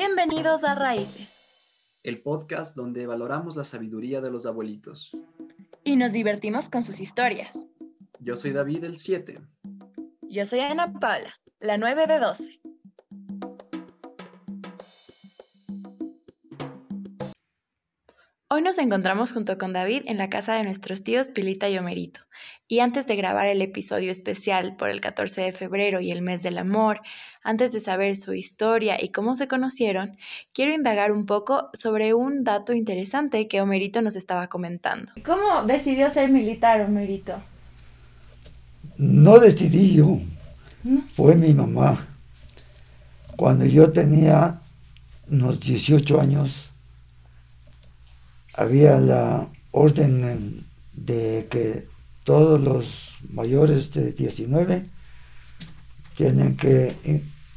Bienvenidos a Raíces. El podcast donde valoramos la sabiduría de los abuelitos. Y nos divertimos con sus historias. Yo soy David el 7. Yo soy Ana Paula, la 9 de 12. Hoy nos encontramos junto con David en la casa de nuestros tíos Pilita y Homerito. Y antes de grabar el episodio especial por el 14 de febrero y el mes del amor, antes de saber su historia y cómo se conocieron, quiero indagar un poco sobre un dato interesante que Homerito nos estaba comentando. ¿Cómo decidió ser militar, Homerito? No decidí yo, fue mi mamá. Cuando yo tenía unos 18 años, había la orden de que todos los mayores de 19 tienen que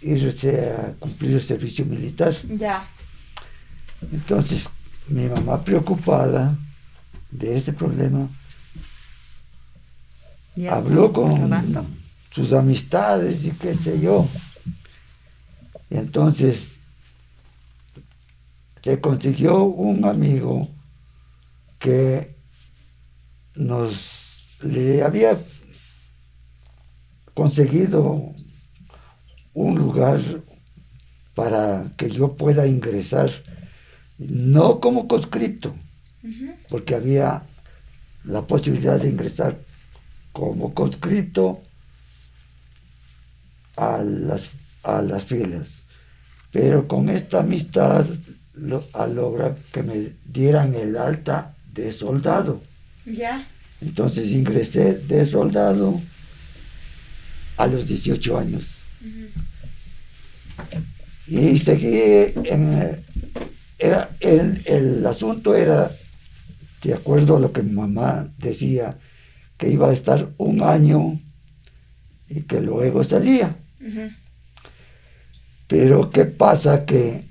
irse a cumplir el servicio militar. Ya. Entonces, mi mamá preocupada de este problema, habló con sus amistades y qué sé yo. Y entonces se consiguió un amigo que nos le había conseguido un lugar para que yo pueda ingresar, no como conscripto, porque había la posibilidad de ingresar como conscripto a las, a las filas. Pero con esta amistad a lograr que me dieran el alta de soldado. Ya. Entonces ingresé de soldado a los 18 años. Y seguí en... Era, el, el, asunto era, de acuerdo a lo que mi mamá decía, que iba a estar un año y que luego salía. Pero ¿qué pasa? Que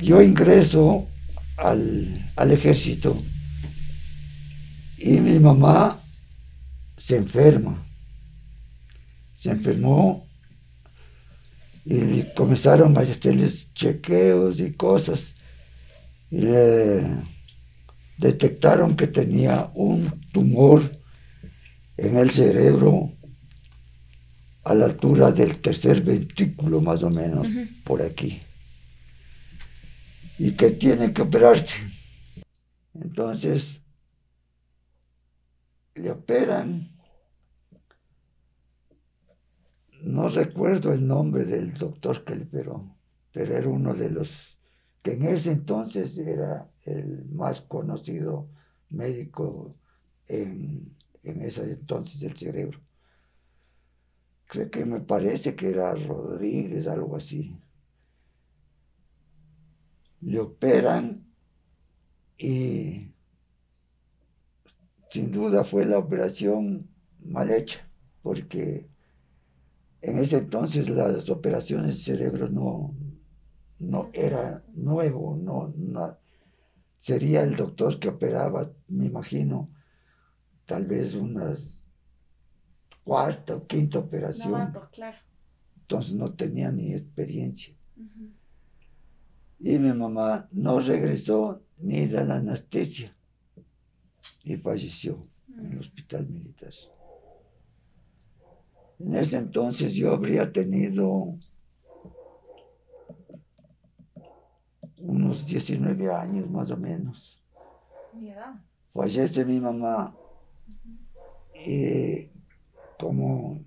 yo ingreso al, ejército y mi mamá se enferma. Se enfermó y comenzaron a hacerles chequeos y cosas. Y le detectaron que tenía un tumor en el cerebro a la altura del tercer ventrículo más o menos, por aquí y que tiene que operarse. Entonces, le operan. No recuerdo el nombre del doctor que le operó, pero era uno de los que en ese entonces era el más conocido médico en, en ese entonces del cerebro. Creo que me parece que era Rodríguez, algo así le operan y sin duda fue la operación mal hecha, porque en ese entonces las operaciones de cerebro no, no era nuevo, no, sería el doctor que operaba, me imagino, tal vez unas cuarta o quinta operación. Entonces no tenía ni experiencia. Y mi mamá no regresó ni de la anestesia y falleció en el hospital militar. En ese entonces yo habría tenido unos 19 años más o menos. Fallece mi mamá y como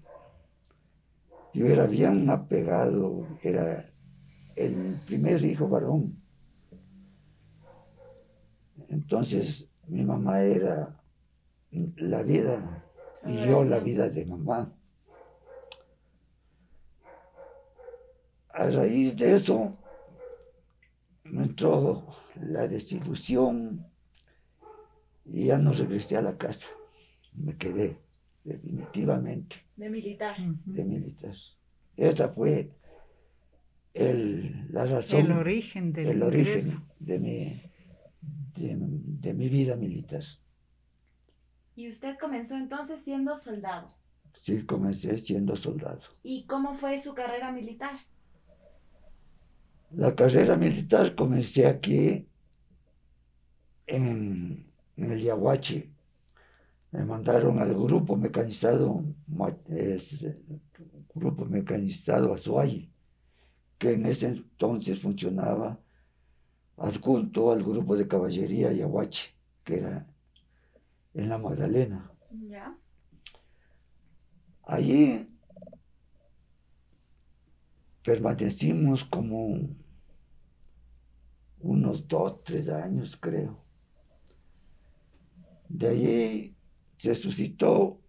yo era bien apegado, era el primer hijo varón. Entonces mi mamá era la vida y yo la vida de mamá. A raíz de eso me entró la desilusión y ya no regresé a la casa. Me quedé definitivamente. De militar. De militar. Esa fue el, la razón, el origen, del el origen de, mi, de, mi vida militar. ¿Y usted comenzó entonces siendo soldado? Sí, comencé siendo soldado. ¿Y cómo fue su carrera militar? La carrera militar comencé aquí en, en el Yaguachi. Me mandaron al grupo mecanizado, grupo mecanizado Azuay, que en ese entonces funcionaba adjunto al grupo de caballería Yaguachi, que era en la Magdalena. Ya. Allí permanecimos como unos dos, tres años, creo. De allí se suscitó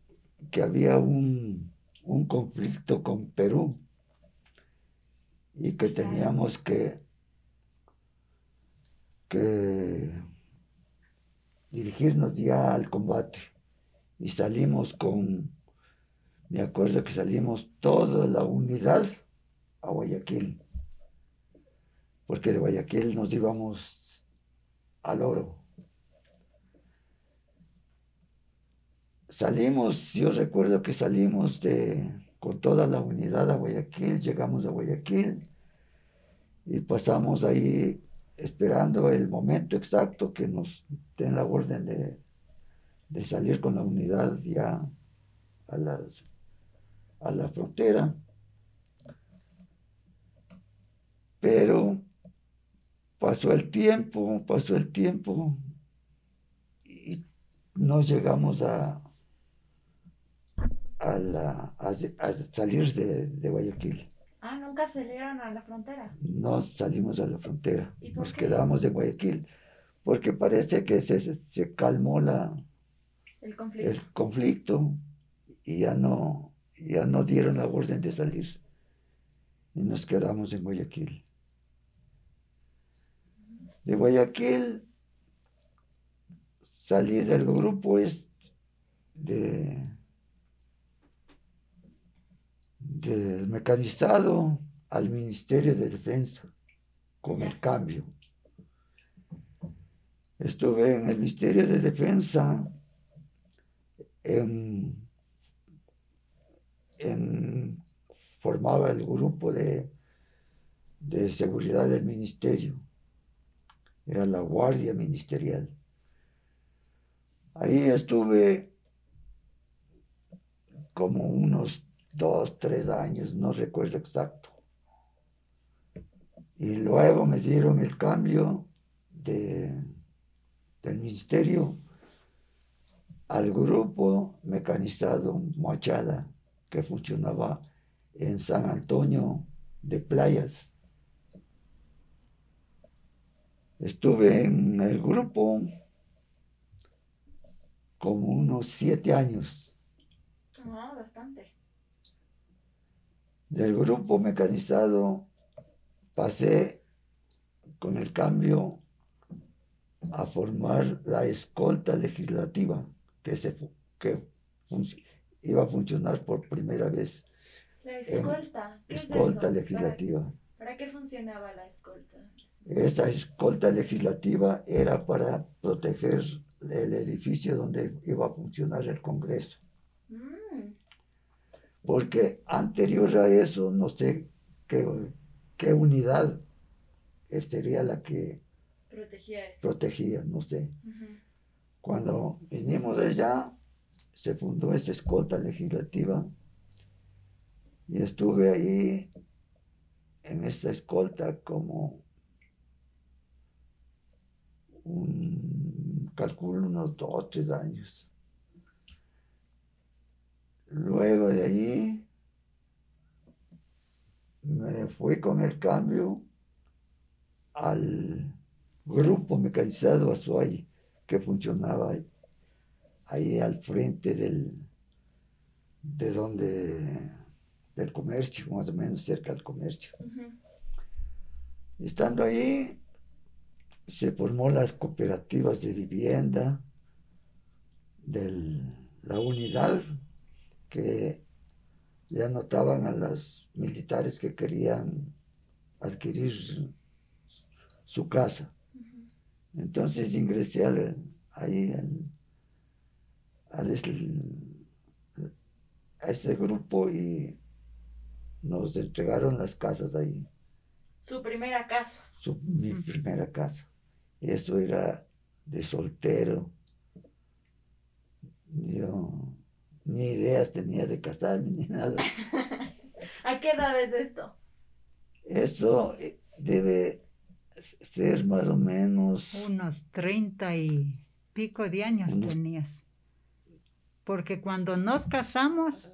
que había un, un conflicto con Perú y que teníamos que, que dirigirnos ya al combate. Y salimos con, me acuerdo que salimos toda la unidad a Guayaquil, porque de Guayaquil nos íbamos al oro. Salimos, yo recuerdo que salimos de, con toda la unidad a Guayaquil, llegamos a Guayaquil y pasamos ahí esperando el momento exacto que nos den la orden de, de salir con la unidad ya a, las, a la frontera. Pero pasó el tiempo, pasó el tiempo y no llegamos a, a, la, a, salir de, de, Guayaquil. Ah, nunca salieron a la frontera. No salimos a la frontera, ¿Y por nos qué? quedamos en Guayaquil, porque parece que se, se calmó la, El conflicto. el conflicto y ya no, ya no dieron la orden de salir y nos quedamos en Guayaquil. De Guayaquil salí del grupo es de mecanizado al Ministerio de Defensa con el cambio. Estuve en el Ministerio de Defensa en, en formaba el grupo de, de seguridad del ministerio. Era la guardia ministerial. Ahí estuve como unos dos, tres años, no recuerdo exacto. Y luego me dieron el cambio de, del ministerio al grupo mecanizado Moachada, que funcionaba en San Antonio de Playas. Estuve en el grupo como unos siete años. Ah, bastante. Del grupo mecanizado pasé con el cambio a formar la escolta legislativa que, se, que iba a funcionar por primera vez. La escolta. ¿Qué escolta es eso? legislativa. ¿Para, ¿Para qué funcionaba la escolta? Esa escolta legislativa era para proteger el edificio donde iba a funcionar el Congreso. Mm, Porque anterior a eso, no sé qué, qué unidad sería la que protegía eso. protegía, no sé. Cuando vinimos de allá, se fundó esa escolta legislativa y estuve ahí en esa escolta como un, calculo unos dos o tres años. Luego de allí me fui con el cambio al grupo mecanizado Azuay que funcionaba ahí, ahí al frente del, de donde, del comercio, más o menos cerca del comercio. Estando ahí, se formó las cooperativas de vivienda, de la unidad que le anotaban a los militares que querían adquirir su casa. Entonces ingresé al- ahí al- al es- a ese grupo y nos entregaron las casas ahí Su primera casa. su- mi primera casa. Eso era de soltero. Yo ni ideas tenía de casarme ni nada. ¿A qué edad es esto? Eso eh, debe ser más o menos Unos treinta y pico de años Unos- tenías. Porque cuando nos casamos,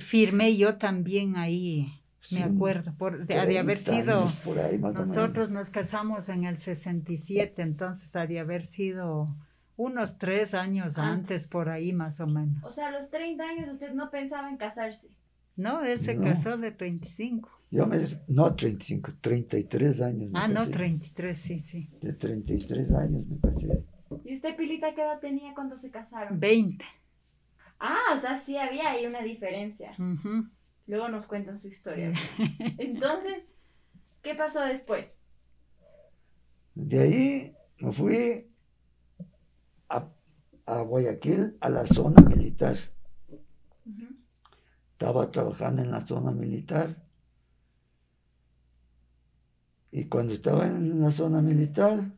firmé yo también ahí, me sí, acuerdo, por, de, ha de haber 30 sido, años por ahí más o nosotros nos casamos en el 67, entonces ha de haber sido unos tres años Antes. antes, por ahí más o menos. O sea, a los 30 años usted no pensaba en casarse. No, él se No. casó de 35. Yo me, no 35, 33 años. me Ah, no, casé. 33, sí, sí. De 33 años me casé. ¿Y usted, Pilita, qué edad tenía cuando se casaron? 20. Ah, o sea, sí había ahí una diferencia. Luego nos cuentan su historia. Entonces, ¿qué pasó después? De ahí me fui a, a Guayaquil, a la zona militar. Estaba trabajando en la zona militar. Y cuando estaba en la zona militar,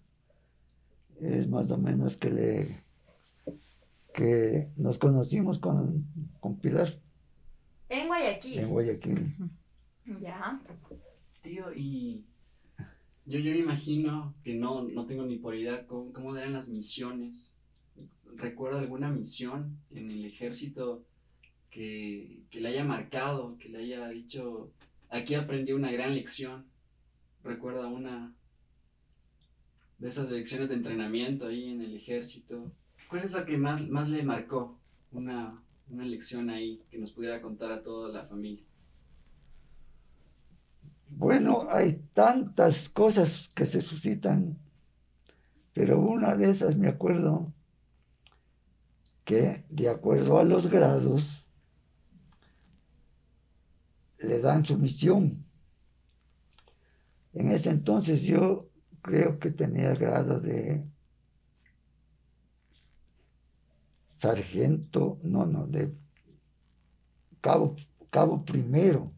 es más o menos que le que nos conocimos con, con Pilar En Guayaquil. en Guayaquil. Ya. Tío, y yo, yo me imagino que no, no tengo ni por idea cómo, cómo eran las misiones. ¿Recuerda alguna misión en el ejército que, que le haya marcado, que le haya dicho, aquí aprendí una gran lección? ¿Recuerda una de esas lecciones de entrenamiento ahí en el ejército? ¿Cuál es la que más, más le marcó una, una lección ahí que nos pudiera contar a toda la familia? Bueno, hay tantas cosas que se suscitan, pero una de esas me acuerdo que de acuerdo a los grados le dan su misión. En ese entonces yo creo que tenía el grado de sargento, no, no, de cabo, cabo primero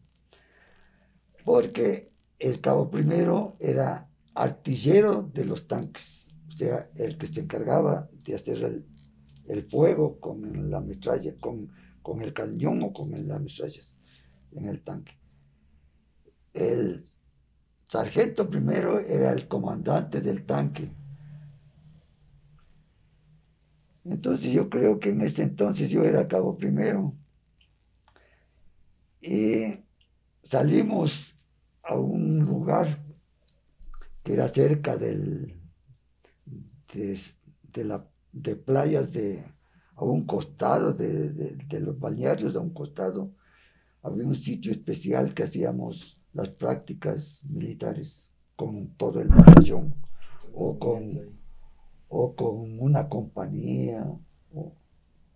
porque el cabo primero era artillero de los tanques, o sea, el que se encargaba de hacer el, el fuego con la metralla, con, con el cañón o con las metrallas en el tanque. El sargento primero era el comandante del tanque. Entonces yo creo que en ese entonces yo era cabo primero. Y salimos a un lugar que era cerca del, de, de la, de playas de, a un costado de, de- los balnearios, a un costado, había un sitio especial que hacíamos las prácticas militares con todo el batallón o con, o con una compañía, o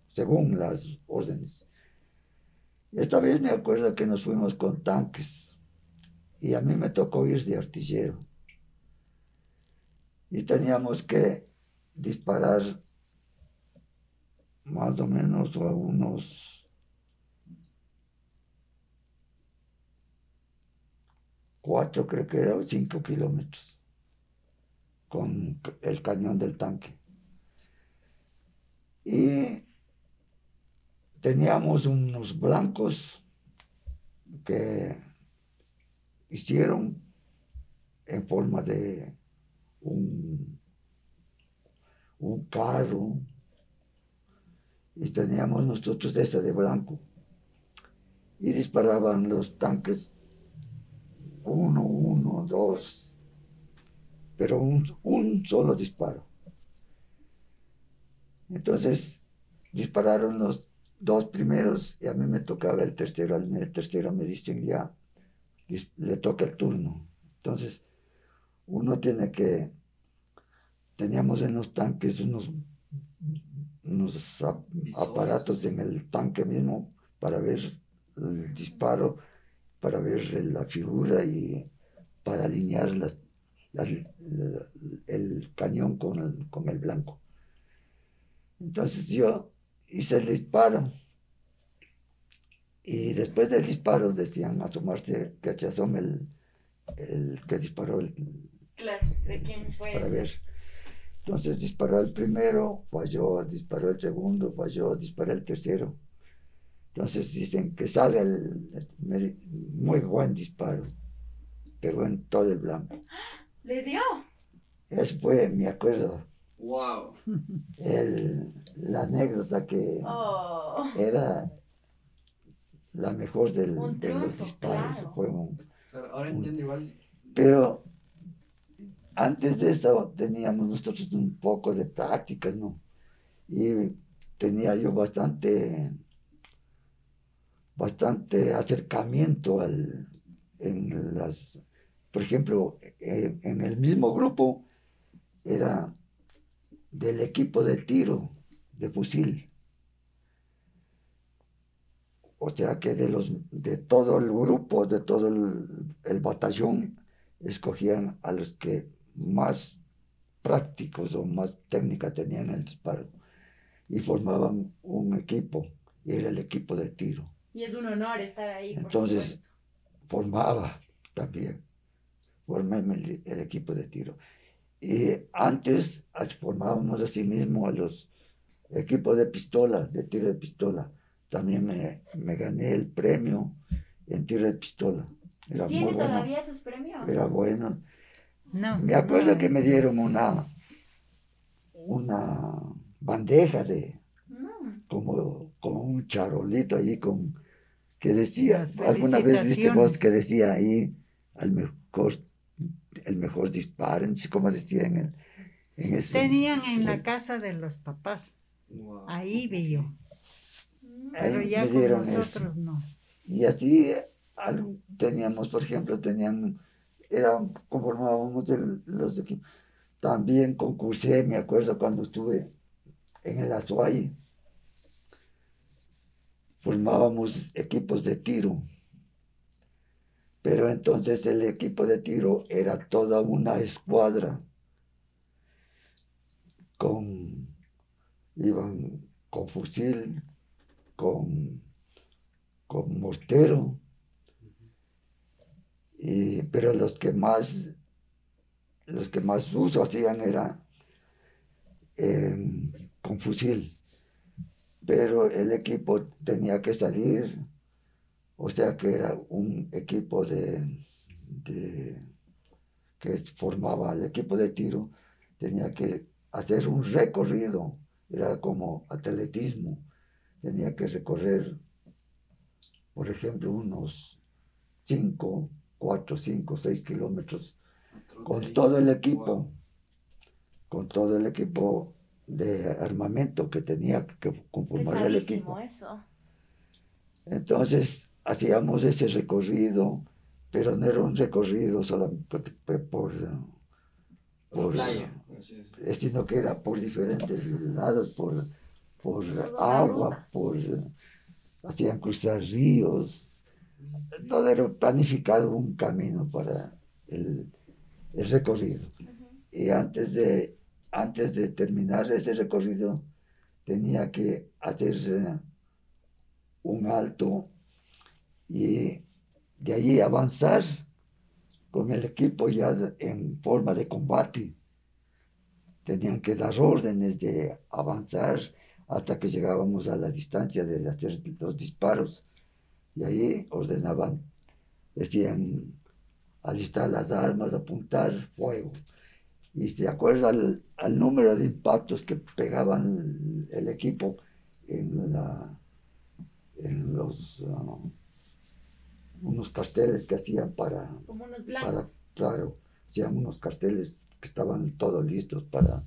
según las órdenes. Esta vez me acuerdo que nos fuimos con tanques y a mí me tocó ir de artillero. Y teníamos que disparar más o menos a unos cuatro, creo que era, o cinco kilómetros con el cañón del tanque. Y teníamos unos blancos que hicieron en forma de un, un carro y teníamos nosotros esa de blanco y disparaban los tanques uno, uno, dos, pero un, solo disparo. Entonces dispararon los dos primeros y a mí me tocaba el tercero. En el tercero me dicen ya, le toca el turno. Entonces uno tiene que, teníamos en los tanques unos, unos ap- aparatos en el tanque mismo para ver el disparo, para ver la figura y para alinear las- las- la- el cañón con el, con el blanco. Entonces yo hice el disparo. Y después del disparo decían asomarse, que se asome el, el que disparó el, Claro, ¿de quién fue para ese? ver. Entonces disparó el primero, falló, disparó el segundo, falló, disparó el tercero. Entonces dicen que sale el, el- muy buen disparo, pegó en todo el blanco. ¿Le dio? Eso fue, me acuerdo, ¡Wow! el- la anécdota que Oh. era la mejor del- Un de los triunfo, disparos. claro. fue un- Claro, ahora entiendo igual. pero antes de eso teníamos nosotros un poco de prácticas, ¿no? Y tenía yo bastante, bastante acercamiento al, en las, por ejemplo, en, en el mismo grupo era del equipo de tiro de fusil. O sea que de los de todo el grupo, de todo el batallón, escogían a los que más prácticos o más técnica tenían el disparo y formaban un equipo y era el equipo de tiro. Y es un honor estar ahí, por Entonces, supuesto. Formaba también, formé el, el equipo de tiro. Y antes formábamos así mismo a los equipos de pistola, de tiro de pistola. También me, me gané el premio en tiro de pistola. Era muy ¿Tiene bueno. todavía esos premios? Era bueno. No. Me acuerdo que me dieron una, una bandeja de como, como un charolito ahí con que decía, alguna vez viste vos que decía ahí al mejor, el mejor disparo, cómo decía en, el, en eso. Tenían en la casa de los papás. Wow. Ahí vi yo. Ahí Pero ya con dieron eso. nosotros no. Y así al- teníamos, por ejemplo, tenían, eran, conformábamos los equipos. También concursé, me acuerdo cuando estuve en el Azuay. Formábamos equipos de tiro. Pero entonces el equipo de tiro era toda una escuadra. Con, iban con fusil, con con mortero. Y, pero los que más los que más uso hacían era eh, con fusil. Pero el equipo tenía que salir, o sea que era un equipo de, que formaba el equipo de tiro, tenía que hacer un recorrido, era como atletismo, tenía que recorrer por ejemplo, unos 5, 4, 5, 6 kilómetros con todo el equipo, con todo el equipo de armamento que tenía que conformar el equipo. eso. Entonces hacíamos ese recorrido, pero no era un recorrido solamente por, por, Por por- la playa, eh, sino que era por diferentes lados, por, por agua, por hacían cruzar ríos, todo era planificado un camino para el, el recorrido. Y antes de, antes de terminar ese recorrido, tenía que hacerse un alto y de allí avanzar con el equipo ya en forma de combate. Tenían que dar órdenes de avanzar hasta que llegábamos a la distancia de hacer los disparos. Y ahí ordenaban, decían, alistar las armas, apuntar, fuego. Y de acuerdo al, al número de impactos que pegaban el equipo en, la, en los ah, unos carteles que hacían para, Como unos para, blancos. claro, hacían unos carteles que estaban todos listos para,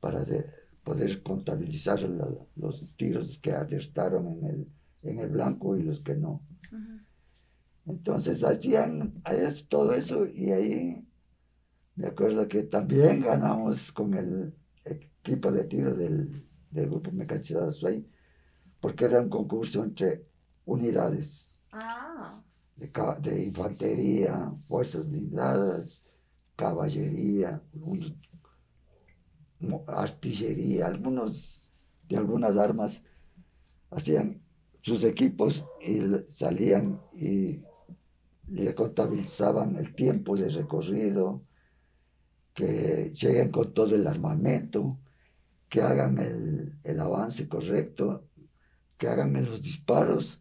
para de- poder contabilizar la- los tiros que acertaron en el, en el blanco y los que no. Entonces hacían todo eso y ahí me acuerdo que también ganamos con el equipo de tiro del, del grupo mecanizado Suey, porque era un concurso entre unidades. Ah, de, de infantería, fuerzas blindadas, caballería, un- artillería, algunos de algunas armas hacían sus equipos y salían y le contabilizaban el tiempo de recorrido, que lleguen con todo el armamento, que hagan el, avance correcto, que hagan los disparos,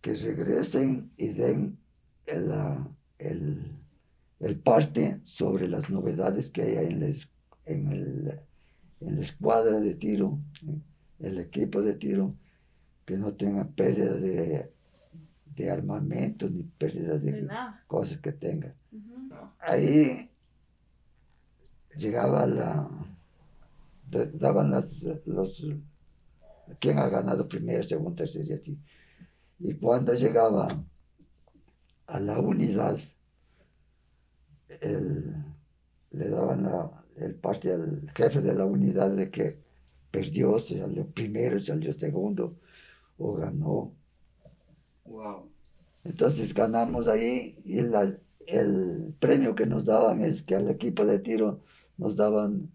que regresen y den el, el, parte sobre las novedades que hay en, en, el, en la escuadra de tiro, el equipo de tiro, que no tengan pérdida de, de armamento ni pérdida de, cosas que tengan. Ahí llegaba la, daban las, los, quién ha ganado primero, segundo, tercero y así. Y cuando llegaba a la unidad, le daban el parte al jefe de la unidad de que perdió, salió primero, salió segundo, o ganó. Wow. Entonces ganamos ahí y el premio que nos daban es que al equipo de tiro nos daban,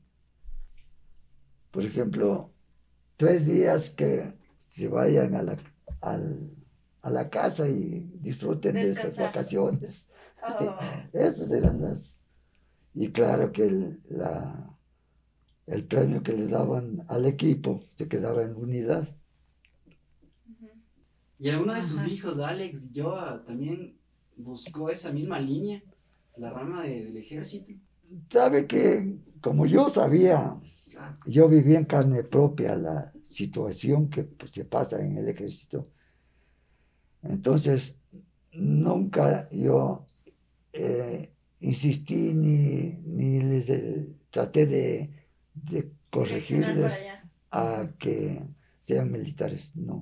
por ejemplo, tres días que se vayan a la, a la casa y disfruten de esas vacaciones. Este, oh. esas eran las... Y claro que el, la, el premio que le daban al equipo se quedaba en unidad. Y alguno de sus hijos, Alex y Joa, también buscó esa misma línea, la rama del ejército. Sabe que, como yo sabía, yo vivía en carne propia la situación que pues, se pasa en el ejército. Entonces, nunca yo eh, insistí ni, ni les eh, traté de, de corregirles a que sean militares, no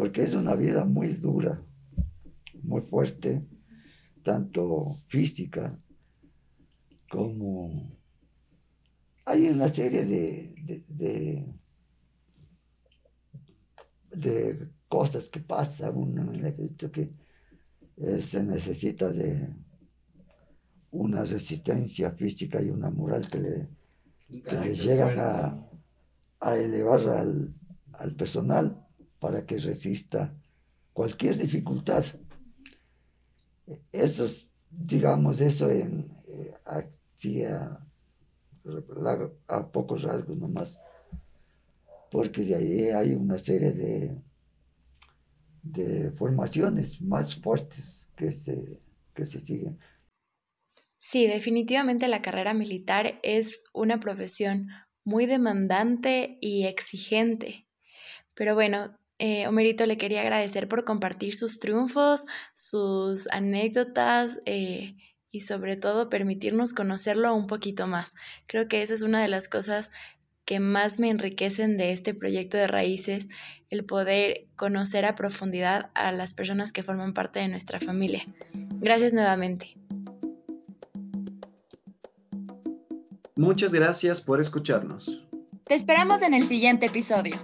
porque es una vida muy dura, muy fuerte, tanto física como hay una serie de, de, cosas que pasan uno en el que eh, se necesita de una resistencia física y una moral que le, que llegan a, elevar al, al personal para que resista cualquier dificultad. Eso digamos, eso en, eh, a, pocos rasgos nomás, porque de ahí hay una serie de, de formaciones más fuertes que se, que se siguen. Sí, definitivamente la carrera militar es una profesión muy demandante y exigente. Pero bueno, eh, Homerito le quería agradecer por compartir sus triunfos, sus anécdotas eh, y sobre todo permitirnos conocerlo un poquito más. Creo que esa es una de las cosas que más me enriquecen de este proyecto de raíces, el poder conocer a profundidad a las personas que forman parte de nuestra familia. Gracias nuevamente. Muchas gracias por escucharnos. Te esperamos en el siguiente episodio.